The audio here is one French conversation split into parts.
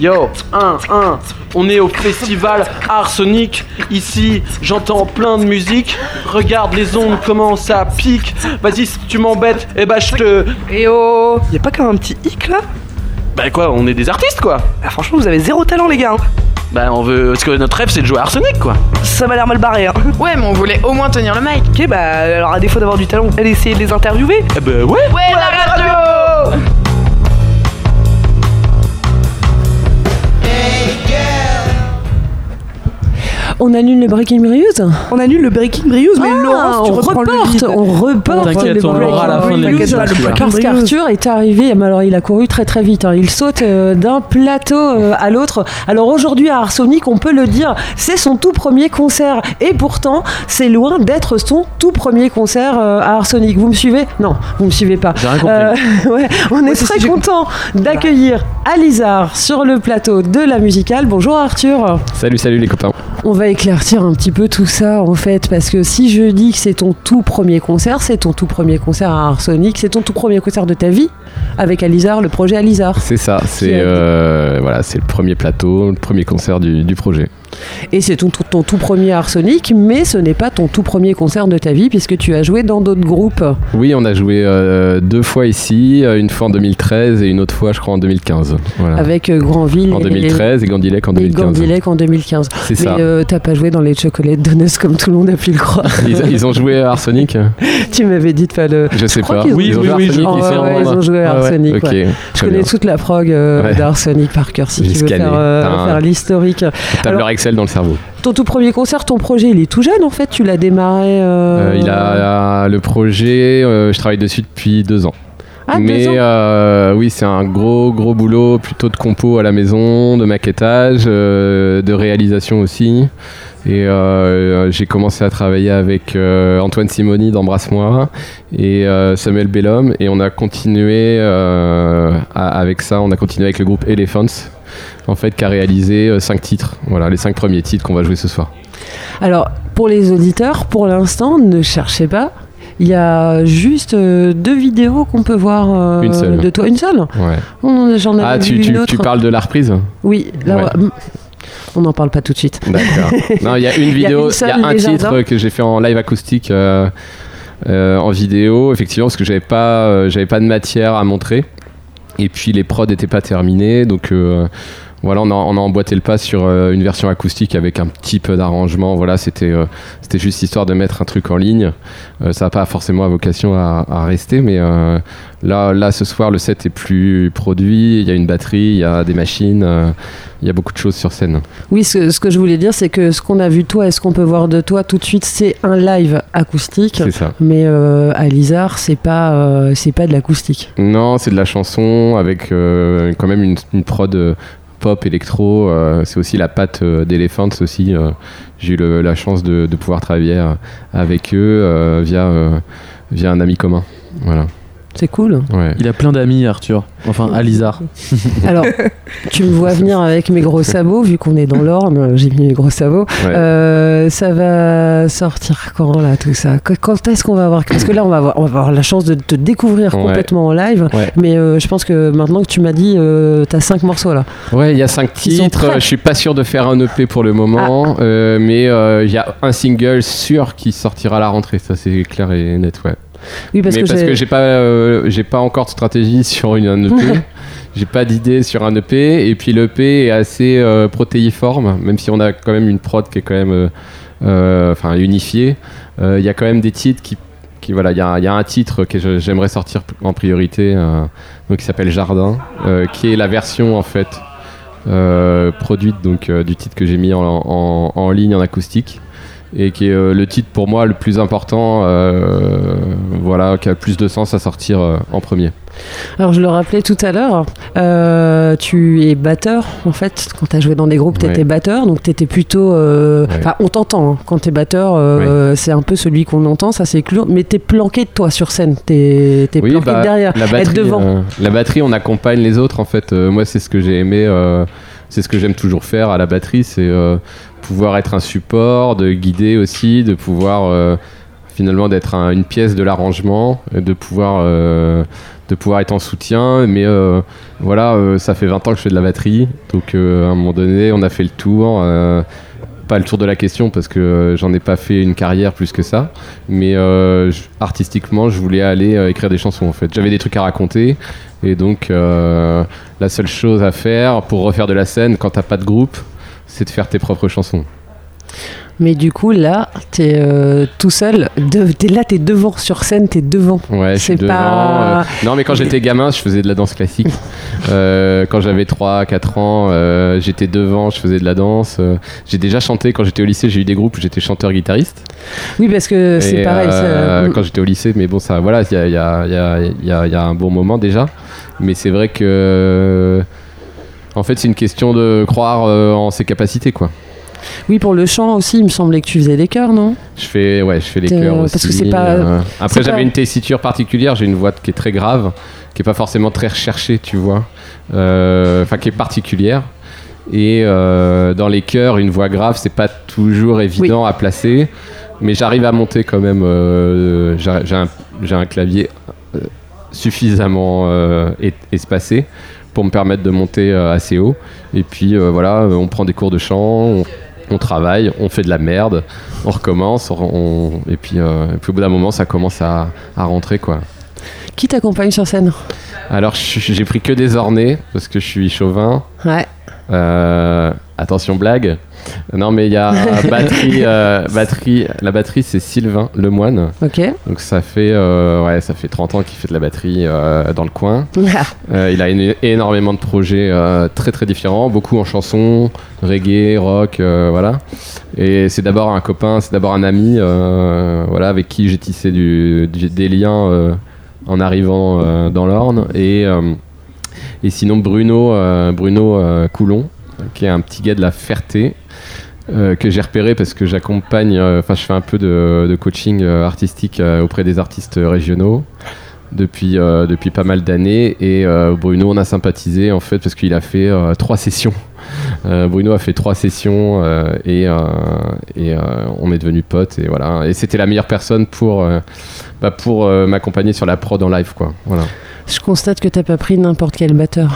Yo, 1, 1, on est au festival Arsenic. Ici, j'entends plein de musique. Regarde les ondes, comment ça pique. Vas-y, si tu m'embêtes, eh bah je te. Eh oh Y a pas qu'un petit hic là? Bah quoi, on est des artistes quoi. Ah, Franchement, vous avez zéro talent, les gars. hein. Bah on veut. Parce que notre rêve c'est de jouer à Arsenic quoi. Ça m'a l'air mal barré. Hein. Ouais, mais on voulait au moins tenir le mic. Ok, bah alors à défaut d'avoir du talent, allez essayer de les interviewer. Eh bah ouais. Ouais, la radio On annule le Breaking News On annule le Breaking Brious, mais Ah, Laurence, tu on reprends le reporte, lead. on reporte T'inquiète, le on l'aura à la fin de l'émission, News. Parce qu'Arthur est arrivé, alors il a couru très très vite. hein. Il saute euh, d'un plateau euh, à l'autre. Alors aujourd'hui à Arsonic, on peut le dire, c'est son tout premier concert. Et pourtant, c'est loin d'être son tout premier concert euh, à Arsonic. Vous me suivez? Non, vous me suivez pas. J'ai rien compris. Euh, ouais, on est très content d'accueillir Alizar sur le plateau de la musicale. Bonjour Arthur. Salut, salut les copains. On va éclaircir un petit peu tout ça en fait, parce que si je dis que c'est ton tout premier concert, c'est ton tout premier concert à Arsonic, c'est ton tout premier concert de ta vie avec Alizar, le projet Alizar. C'est ça, c'est euh, voilà, c'est le premier plateau, le premier concert du, du projet. Et c'est ton, ton, ton tout premier Arsonic, mais ce n'est pas ton tout premier concert de ta vie, puisque tu as joué dans d'autres groupes. Oui, on a joué euh, deux fois ici, euh, une fois en 2013 et une autre fois, je crois, en 2015. Voilà. Avec euh, Grandville en et- 2013 et Gandilec en et 2015. Gandilec en 2015. C'est ça. Mais euh, t'as pas joué dans les chocolates Donuts comme tout le monde a pu le croire. Ils, ils ont joué à Arsenic? Tu m'avais dit de pas le. Je sais pas. Oui, ont oui, oui, Arsenic Oh, ouais, ouais, ils ont joué à. Arsenic. Ouais. Je connais bien. toute la prog euh, d'Arsenic par cœur si tu veux faire, faire l'historique. Alors- Dans le cerveau. Ton tout premier concert, ton projet, il est tout jeune en fait. Tu l'as démarré. euh, Euh, il a le projet, euh, je travaille dessus depuis deux ans. Ah, Mais euh, oui, c'est un gros gros boulot, plutôt de compo à la maison, de maquettage, euh, de réalisation aussi. Et euh, j'ai commencé à travailler avec Antoine Simoni d'Embrasse-moi et Samuel Bellum et on a continué à- avec ça, on a continué avec le groupe Elephants en fait qui a réalisé euh, cinq titres. Voilà, les cinq premiers titres qu'on va jouer ce soir. Alors pour les auditeurs, pour l'instant, ne cherchez pas. Il y a juste euh, deux vidéos qu'on peut voir euh, Une seule. de toi. Une seule Ouais. J'en Ah, tu, vu tu, une autre. tu parles de la reprise Oui, là, Ouais. on n'en parle pas tout de suite. D'accord. Non, il y a une vidéo, il y a un titre que j'ai fait en live acoustique euh, euh, en vidéo, effectivement, parce que j'avais pas, euh, j'avais pas de matière à montrer. Et puis les prods n'étaient pas terminés, donc euh, voilà, on a, on a emboîté le pas sur euh, une version acoustique avec un petit peu d'arrangement. Voilà, c'était, euh, c'était juste histoire de mettre un truc en ligne. Euh, ça n'a pas forcément vocation à, à rester, mais là, là, ce soir, le set est plus produit. Il y a une batterie, il y a des machines, il y a beaucoup de choses sur scène. Oui, ce, ce que je voulais dire, c'est que ce qu'on a vu de toi et ce qu'on peut voir de toi tout de suite, c'est un live acoustique. C'est ça. Mais à Lizard, c'est pas, c'est pas de l'acoustique. Non, c'est de la chanson avec quand même une, une prod pop électro. euh, c'est aussi la patte euh, d'Elephants aussi. euh, J'ai eu la chance de, pouvoir travailler avec eux via, via un ami commun. Voilà. C'est cool. Ouais. Il a plein d'amis, Arthur. Enfin, Alizar. Alors, tu me vois venir avec mes gros sabots, vu qu'on est dans l'Orne, j'ai mis mes gros sabots. Ouais. Euh, ça va sortir quand là tout ça? Qu- Quand est-ce qu'on va avoir Parce que là, on va avoir, on va avoir la chance de te découvrir Ouais. complètement en live. Ouais. Mais euh, je pense que maintenant que tu m'as dit, euh, t'as cinq morceaux là. Ouais, il y a cinq Ils sont titres. prêts. Je suis pas sûr de faire un EP pour le moment, euh, mais euh, il y a un single sûr qui sortira à la rentrée. Ça, c'est clair et net, ouais. Oui, parce mais que, parce j'ai- que j'ai pas, euh, j'ai pas encore de stratégie sur une, un EP. j'ai pas d'idée sur un EP. Et puis l'EP est assez euh, protéiforme, même si on a quand même une prod qui est quand même, euh, enfin unifiée. Il y a quand même des titres qui, qui voilà, il y y a un titre que j'aimerais sortir en priorité, euh, donc qui s'appelle Jardin, euh, qui est la version en fait euh, produite donc du titre que j'ai mis en, en- en ligne en acoustique et qui est euh, le titre pour moi le plus important, euh, voilà, qui a le plus de sens à sortir euh, en premier. Alors, je le rappelais tout à l'heure, tu es batteur en fait. Quand tu as joué dans des groupes, tu étais Ouais. batteur, donc tu étais plutôt. Ouais. Enfin, on t'entend hein. quand tu es batteur, c'est un peu celui qu'on entend, ça c'est clair. Mais tu es planqué de toi sur scène, tu es, Oui, planqué bah, de derrière. La être batterie, devant. la batterie, on accompagne les autres en fait. Moi, c'est ce que j'ai aimé, c'est ce que j'aime toujours faire à la batterie, c'est euh, pouvoir être un support, de guider aussi, de pouvoir euh, finalement d'être un- une pièce de l'arrangement, et de pouvoir euh, de pouvoir être en soutien. Mais euh, voilà, euh, ça fait 20 ans que je fais de la batterie, donc euh, à un moment donné, on a fait le tour. Pas le tour de la question parce que euh, j'en ai pas fait une carrière plus que ça, mais euh, artistiquement, je voulais aller euh, écrire des chansons en fait. J'avais des trucs à raconter et donc la seule chose à faire pour refaire de la scène quand t'as pas de groupe, c'est de faire tes propres chansons. Mais du coup, là, t'es euh, tout seul. De, là, t'es devant sur scène, t'es devant. Ouais, C'est devant. pas- euh, Non, mais quand j'étais gamin, je faisais de la danse classique. Euh, quand j'avais 3-4 ans, j'étais devant, je faisais de la danse. j'ai déjà chanté quand j'étais au lycée, j'ai eu des groupes où j'étais chanteur-guitariste. Oui, parce que c'est pareil. ça- quand j'étais au lycée, mais bon, ça, voilà, il y a, y, a, y, y un bon moment déjà. Mais c'est vrai que. En fait, c'est une question de croire en ses capacités, quoi. Oui, pour le chant aussi, il me semblait que tu faisais des chœurs, non? Je fais, ouais, je fais les T'es- chœurs parce aussi. que c'est pas- euh, Après, j'avais pas- une tessiture particulière. J'ai une voix qui est très grave, qui est pas forcément très recherchée, tu vois. Euh, Enfin, qui est particulière. Et euh, dans les chœurs, une voix grave, c'est pas toujours évident à placer. Mais j'arrive à monter quand même. euh, j'ai un, clavier suffisamment es- espacé pour me permettre de monter assez haut. Et puis euh, voilà, on prend des cours de chant, on, on travaille, on fait de la merde, on recommence, on- on- et, puis, euh, et puis au bout d'un moment, ça commence à, à rentrer quoi. Qui t'accompagne sur scène? Alors j'ai pris que des ornés parce que je suis chauvin. Ouais. Euh, attention blague. Non mais il y a batterie, euh, batterie. La batterie c'est Sylvain Lemoine. Ok. Donc ça fait euh, ouais ça fait 30 ans qu'il fait de la batterie euh, dans le coin. Euh, il a une- énormément de projets très très différents, beaucoup en chanson, reggae, rock, voilà. Et c'est d'abord un copain, c'est d'abord un ami, voilà, avec qui j'ai tissé du- du- des liens en arrivant dans l'Orne. Et, et sinon Bruno, Bruno Coulon, qui est un petit gars de la Ferté. euh, que j'ai repéré parce que j'accompagne, euh, enfin je fais un peu de, coaching euh, artistique auprès des artistes régionaux depuis, depuis pas mal d'années. Et Bruno, on a sympathisé en fait parce qu'il a fait trois sessions. Bruno a fait trois sessions et, et on est devenus potes. Et voilà. Et c'était la meilleure personne pour, bah, pour m'accompagner sur la prod en live. Quoi. Voilà. Je constate que t'as pas pris n'importe quel batteur.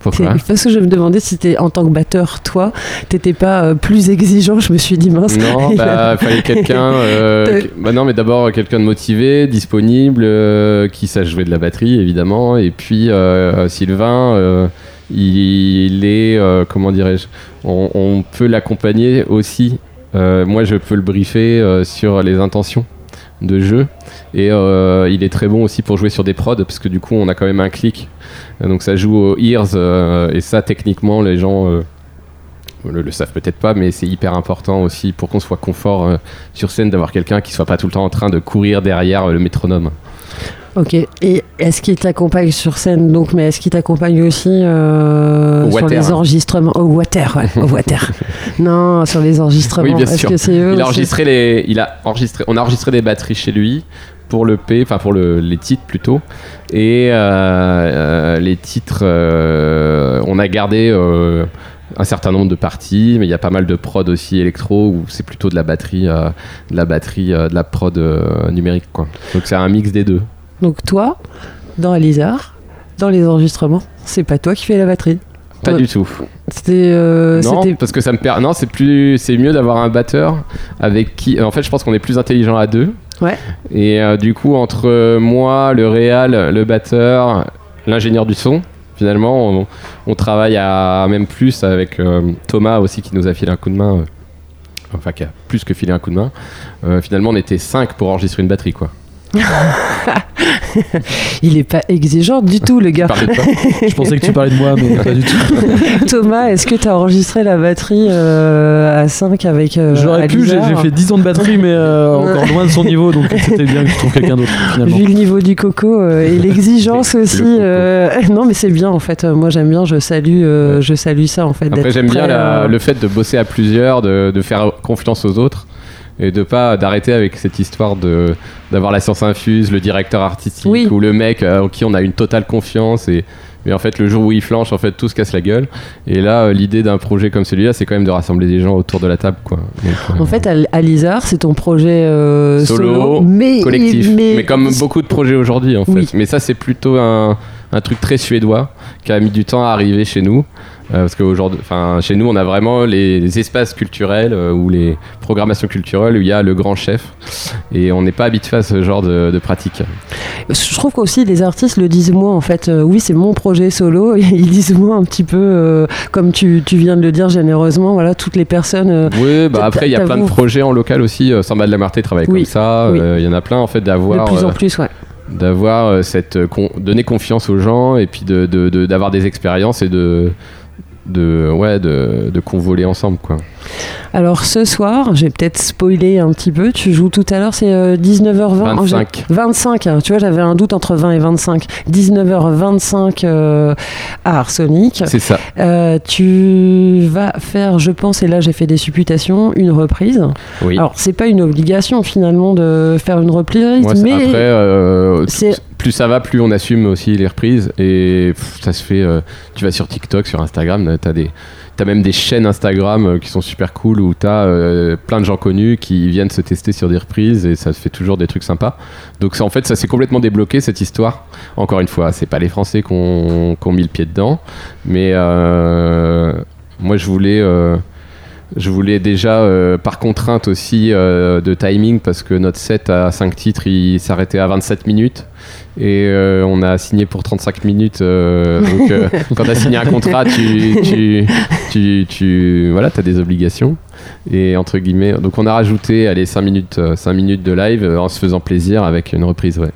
Pourquoi Parce que je me demandais si t'es en tant que batteur, toi, t'étais pas euh, plus exigeant. Je me suis dit mince. Non, bah, fallait quelqu'un. euh, bah non, mais d'abord quelqu'un de motivé, disponible, euh, qui sache jouer de la batterie, évidemment. Et puis Sylvain, il est, comment dirais-je, on, on peut l'accompagner aussi. Moi, je peux le briefer sur les intentions de jeu. Et euh, il est très bon aussi pour jouer sur des prods, parce que du coup, on a quand même un clic. Donc ça joue aux ears, euh, et ça, techniquement, les gens. euh, le, savent peut-être pas, mais c'est hyper important aussi pour qu'on soit confort sur scène d'avoir quelqu'un qui soit pas tout le temps en train de courir derrière le métronome. Ok. Et est-ce qu'il t'accompagne sur scène donc, mais est-ce qu'il t'accompagne aussi euh, Au sur water. les enregistrements? Au water, ouais, au water. non, sur les enregistrements. Oui, bien sûr. que c'est eux Il a enregistré les, il a enregistré, on a enregistré des batteries chez lui pour le P, enfin pour le- les titres plutôt, et euh, euh, les titres, on a gardé un certain nombre de parties, mais il y a pas mal de prod aussi électro où c'est plutôt de la batterie, euh, de la batterie, euh, de la prod euh, numérique quoi. Donc c'est un mix des deux. Donc toi, dans Alizar, dans les enregistrements, c'est pas toi qui fais la batterie. Pas du tout. C'était. euh, non, parce que ça me perd. Non, c'est plus, c'est mieux d'avoir un batteur avec qui. En fait, je pense qu'on est plus intelligent à deux. Ouais. Et euh, du coup, entre moi, le réal, le batteur, l'ingénieur du son, finalement, on, on travaille à même plus avec euh, Thomas aussi qui nous a filé un coup de main. euh, enfin, qui a plus que filé un coup de main. Euh, finalement, on était cinq pour enregistrer une batterie, quoi. Il est pas exigeant du tout, le gars. Je pensais que tu parlais de moi, mais pas du tout. Thomas, est-ce que tu as enregistré la batterie euh, à 5 avec. euh, J'aurais pu, j'ai fait 10 ans de batterie, mais euh, encore loin de son niveau, donc c'était bien que je trouve quelqu'un d'autre finalement. Vu le niveau du coco euh, et l'exigence Le aussi. non, mais c'est bien en fait. Moi j'aime bien, je salue, je salue ça en fait. Après, j'aime bien la- le fait de bosser à plusieurs, de, de faire confiance aux autres et de pas d'arrêter avec cette histoire de d'avoir la science infuse, le directeur artistique Oui. ou le mec euh, en qui on a une totale confiance et Mais en fait, le jour où il flanche, en fait, tout se casse la gueule. Et là, euh, l'idée d'un projet comme celui-là, c'est quand même de rassembler des gens autour de la table, quoi. Donc, euh, En fait, Al- Alizar, c'est ton projet euh, solo, Solo, mais collectif. mais, Mais, comme beaucoup de projets aujourd'hui, en fait. Oui. Mais ça, c'est plutôt un, un truc très suédois qui a mis du temps à arriver chez nous. Euh, parce qu'aujourd'hui, chez nous, on a vraiment les, espaces culturels euh, ou les programmations culturelles où il y a le grand chef. Et on n'est pas habitué à ce genre de, de pratique. Je trouve qu'aussi les artistes le disent moins en fait. Euh, oui, c'est mon projet solo. Et ils disent moins un petit peu, comme tu, tu viens de le dire généreusement. Voilà, toutes les personnes. Oui, bah après, il y a plein de projets en local aussi. Samba de la Marté travaille Oui, comme ça. oui. Euh, Il y en a plein, en fait, de d'avoir. plus en plus, ouais. d'avoir cette con- donner confiance aux gens et puis de de- de- d'avoir des expériences et de de ouais de, de convoler ensemble quoi. Alors ce soir, j'ai peut-être spoilé un petit peu. Tu joues tout à l'heure, c'est euh, 19h20. 25. 25, hein, tu vois, j'avais un doute entre 20 et 25. 19h25 euh, à Arsonic. C'est ça. Euh, tu vas faire, je pense, et là j'ai fait des supputations, une reprise. Oui. Alors, c'est pas une obligation finalement de faire une reprise, Ouais, mais après euh, c'est- plus ça va plus on assume aussi les reprises et ça se fait euh, tu vas sur TikTok sur Instagram t'as des T'as même des chaînes Instagram euh, qui sont super cool où t'as euh, plein de gens connus qui viennent se tester sur des reprises et ça fait toujours des trucs sympas. Donc en fait, ça s'est complètement débloqué cette histoire. Encore une fois, c'est pas les Français qui ont qui ont mis le pied dedans, mais euh, moi je voulais, euh, je voulais déjà euh, par contrainte aussi euh, de timing parce que notre set à 5 titres il s'arrêtait à 27 minutes et euh, on a signé pour 35 minutes. donc quand tu as signé un contrat, tu, tu, tu, tu voilà, as des obligations. Et entre guillemets, donc on a rajouté allez, 5 minutes, 5 minutes de live en se faisant plaisir avec une reprise. Ouais.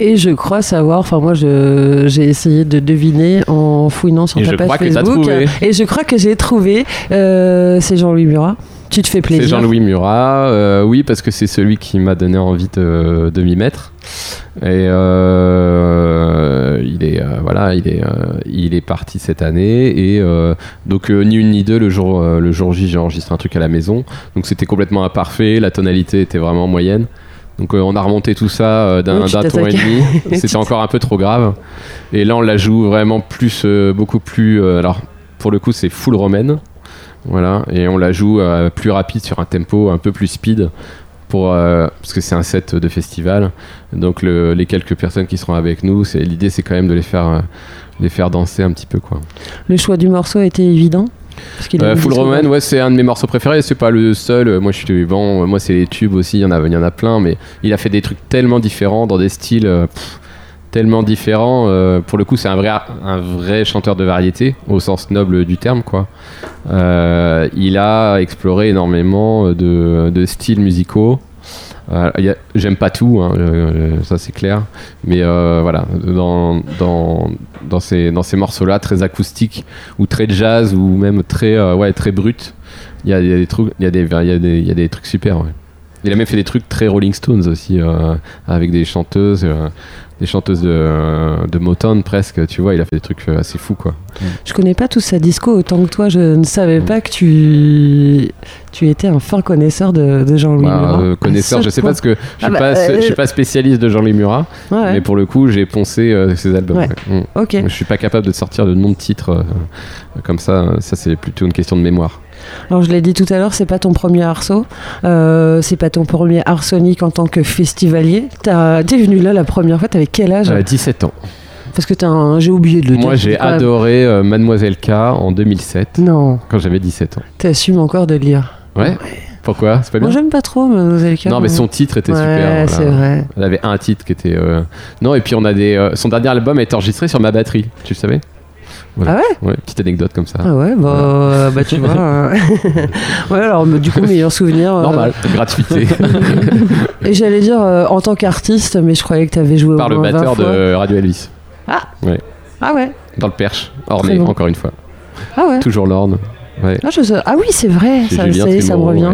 Et je crois savoir. Enfin, moi, j'ai essayé de deviner en fouinant sur Et ta page Facebook. Et je crois que j'ai trouvé. Euh, c'est Jean-Louis Murat. Tu te fais plaisir. C'est Jean-Louis Murat, euh, oui, parce que c'est celui qui m'a donné envie de, de m'y mettre. Et euh, il est euh, voilà, il est euh, il est parti cette année et donc ni une ni deux le jour le jour J j'ai enregistré un truc à la maison. Donc c'était complètement imparfait, la tonalité était vraiment moyenne. Donc euh, on a remonté tout ça euh, d'un Oui, ton et demi. C'était encore un peu trop grave. Et là on la joue vraiment plus euh, beaucoup plus alors pour le coup c'est full romaine. Voilà, et on la joue plus rapide sur un tempo un peu plus speed pour parce que c'est un set de festival. Donc le- les quelques personnes qui seront avec nous, l'idée c'est quand même de les faire les faire danser un petit peu quoi. Le choix du morceau a été évident. Euh, Full Roman, ouais, c'est un de mes morceaux préférés. C'est pas le seul. Euh, Moi, je suis bon. euh, Moi, c'est les tubes aussi. Il y en a, il y en a plein, mais il a fait des trucs tellement différents dans des styles euh, pff, tellement différents. Euh, pour le coup, c'est un vrai, un vrai chanteur de variété au sens noble du terme, quoi. Il a exploré énormément de, de styles musicaux. J'aime pas tout, hein, ça c'est clair, mais euh, voilà, dans, dans, dans ces, dans ces morceaux-là, très acoustiques ou très jazz ou même très, euh, ouais, très brut, il y a, des trucs, y y y a des trucs super. Il a même fait des trucs très Rolling Stones aussi, euh, avec des chanteuses, euh, des chanteuses de, de Motown presque, tu vois, il a fait des trucs euh, assez fous quoi. Je connais pas tout sa disco autant que toi. Je ne savais Mm. pas que tu, tu étais un fin connaisseur de, de Jean-Louis Bah, Murat. euh, connaisseur, ce je sais point. pas parce que je Ah suis bah, pas, euh, je suis pas spécialiste de Jean-Louis Murat, Ouais, mais pour le coup, j'ai poncé euh, ses albums. Ouais. ouais. Mm. Ok. Je suis pas capable de sortir de nom de titre euh, comme ça. Ça, c'est plutôt une question de mémoire. Alors je l'ai dit tout à l'heure, c'est pas ton premier arceau, euh, c'est pas ton premier arsonique en tant que festivalier. T'es venu là la première fois, t'avais quel âge Euh, 17 ans. Parce que t'as un... j'ai oublié de le dire. Moi, j'ai adoré euh, Mademoiselle K en 2007, Non, quand j'avais 17 ans. t'assumes encore de le lire. Ouais. Pourquoi? C'est pas bien? Moi j'aime pas trop Mademoiselle K. Non, mais son titre était ouais, super. c'est voilà. vrai. Elle avait un titre qui était. euh, Non, et puis on a des. euh, Son dernier album est enregistré sur ma batterie. Tu le savais? Ah ouais Ouais, petite anecdote comme ça. Ah ouais, bah, euh, bah tu vois. hein. ouais, alors du coup, meilleur souvenir. euh, Normal, gratuité. Et j'allais dire euh, en tant qu'artiste, mais je croyais que t'avais joué Par au le moins 20 batteur fois. de Radio Elvis. Ah ouais, Dans le perche. Orné, bon. encore une fois. ah ouais. Toujours l'orne. Ouais. Ah, je ah oui, c'est vrai, ça, Julien ça y est, ça me revient.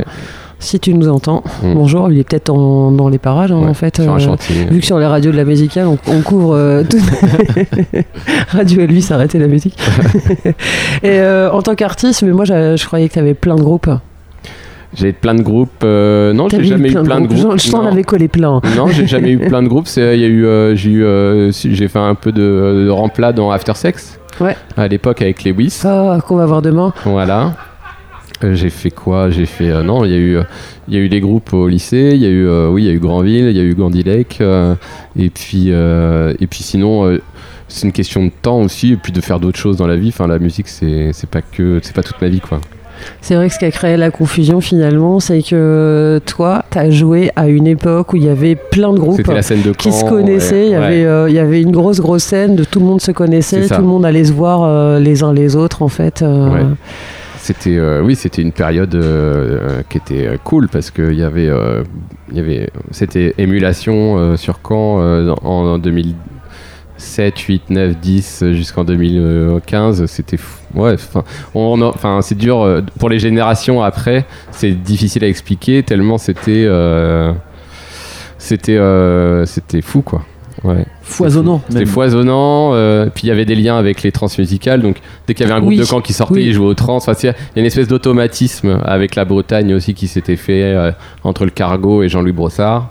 Si tu nous entends, Mm. bonjour, il est peut-être dans les parages hein, Ouais, en fait. Sur un euh, chantier. Vu que sur les radios de la musicale, on, on couvre euh, tout. Radio Elvis, arrêtez la musique. Et euh, en tant qu'artiste, mais moi, je croyais que tu avais plein de groupes. J'ai plein de groupes. euh, non, j'ai jamais eu plein de groupes. groupes. Je t'en avais collé plein. Non, j'ai jamais eu plein de groupes. Il y a eu, euh, j'ai eu, euh, j'ai fait un peu de, de remplat dans After Sex. Ouais. À l'époque avec Lewis. Ah, qu'on va voir demain. Voilà. Euh, j'ai fait quoi? J'ai fait euh, non, il y a eu il y a eu des groupes au lycée, il y a eu euh, oui, il y a eu Granville, il y a eu Gandhi Lake euh, et puis et puis sinon c'est une question de temps aussi et puis de faire d'autres choses dans la vie. Enfin la musique c'est c'est pas que c'est pas toute ma vie quoi. C'est vrai que ce qui a créé la confusion finalement, c'est que toi, t'as joué à une époque où il y avait plein de groupes C'était la scène de qui se connaissaient. Il y ouais, avait, euh, il y avait une grosse grosse scène de tout le monde se connaissait, tout le monde allait se voir euh, les uns les autres en fait. euh, Ouais. C'était euh, oui, c'était une période euh, qui était euh, cool parce que il y avait euh, il y avait c'était émulation euh, sur Caen euh, en, en 2007, 8, 9, 10 euh, jusqu'en 2015, c'était ouais, c'est dur euh, pour les générations après, c'est difficile à expliquer tellement c'était euh, c'était euh, c'était fou quoi. Ouais. Foisonnant. C'était foisonnant. euh, puis il y avait des liens avec les transmusicales. Donc dès qu'il y avait un groupe Oui, de camp qui sortait, oui. ils jouaient au trans. Enfin, il y a une espèce d'automatisme avec la Bretagne aussi qui s'était fait euh, entre le Cargo et Jean-Louis Brossard.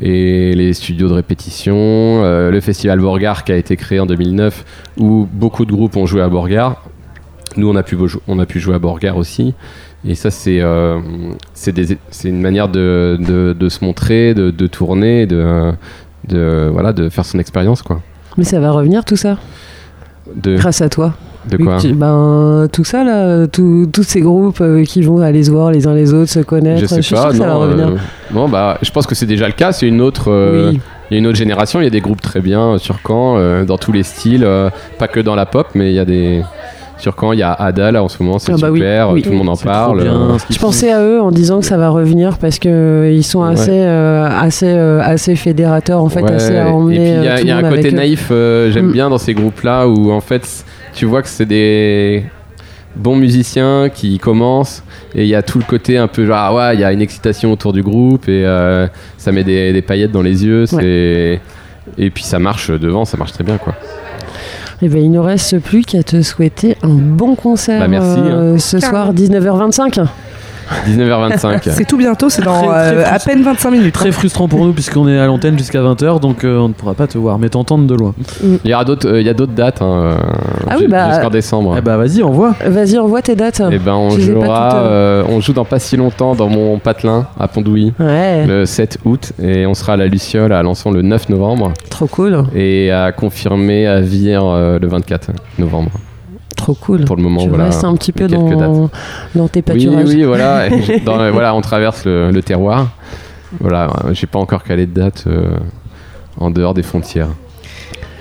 Et les studios de répétition, euh, le festival Borgard qui a été créé en 2009 où beaucoup de groupes ont joué à Borgard. Nous, on a pu, on a pu jouer à Borgard aussi. Et ça, c'est euh, une manière de, de- de se montrer, de, de tourner, de, de, voilà, de faire son expérience. quoi. Mais ça va revenir tout ça, De, grâce à toi. de quoi? Tu- ben, tout ça là, tout- tous ces groupes euh, qui vont aller se voir les uns les autres, se connaître. Je sais suis pas. que ça va non, revenir. euh, bon, bah, je pense que c'est déjà le cas. C'est une autre. euh, Oui. Il y a une autre génération. Il y a des groupes très bien sur Caen, dans tous les styles, pas que dans la pop, mais il y a des. Sur Caen, il y a Ada là en ce moment, c'est Ah bah super. oui. Tout le monde en parle. bien, euh, Je pensais à eux en disant que ça va revenir parce que euh, ils sont Ouais. assez, euh, assez, euh, assez fédérateurs en fait, Ouais, assez à et emmener. puis il y a, y un côté naïf, euh, j'aime Mm. bien dans ces groupes-là où en fait tu vois que c'est des bons musiciens qui commencent et il y a tout le côté un peu genre ah ouais il y a une excitation autour du groupe et ça met des, des paillettes dans les yeux et puis ça marche devant ça marche très bien quoi Eh ben, il ne reste plus qu'à te souhaiter un bon concert Bah, merci, euh, ce soir 19h25. 19h25 C'est tout bientôt, c'est dans Très, très euh, à peine 25 minutes. Très frustrant pour nous puisqu'on est à l'antenne jusqu'à 20h donc euh, on ne pourra pas te voir mais t'entendre de loin. il y aura d'autres euh, il y a d'autres dates hein, euh, Ah oui, ju- bah, jusqu'en décembre Eh bah vas-y on voit. Vas-y, envoie tes dates. et ben on Je les ai pas jouera toutes, euh, on joue dans pas si longtemps dans mon patelin à Pondouilly Ouais, le 7 août et on sera à la Luciole à Alençon le 9 novembre trop cool, et à confirmer à Vire euh, le 24 novembre. Trop cool. Pour le moment, tu voilà. restes un petit peu dans, dans tes Oui, pâturages. oui, voilà. J'ai- dans- euh, voilà, on traverse le, le terroir. Voilà, euh, j'ai pas encore calé de date euh, en dehors des frontières.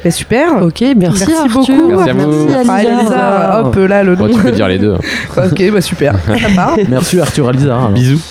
Mais super. Ok, merci, Merci Arthur. beaucoup. Merci à vous. Merci, Ah, hop là le nom. Bon, tu peux dire les deux. ok, bah super. Ça part. Merci Arthur Alizar. Bisous.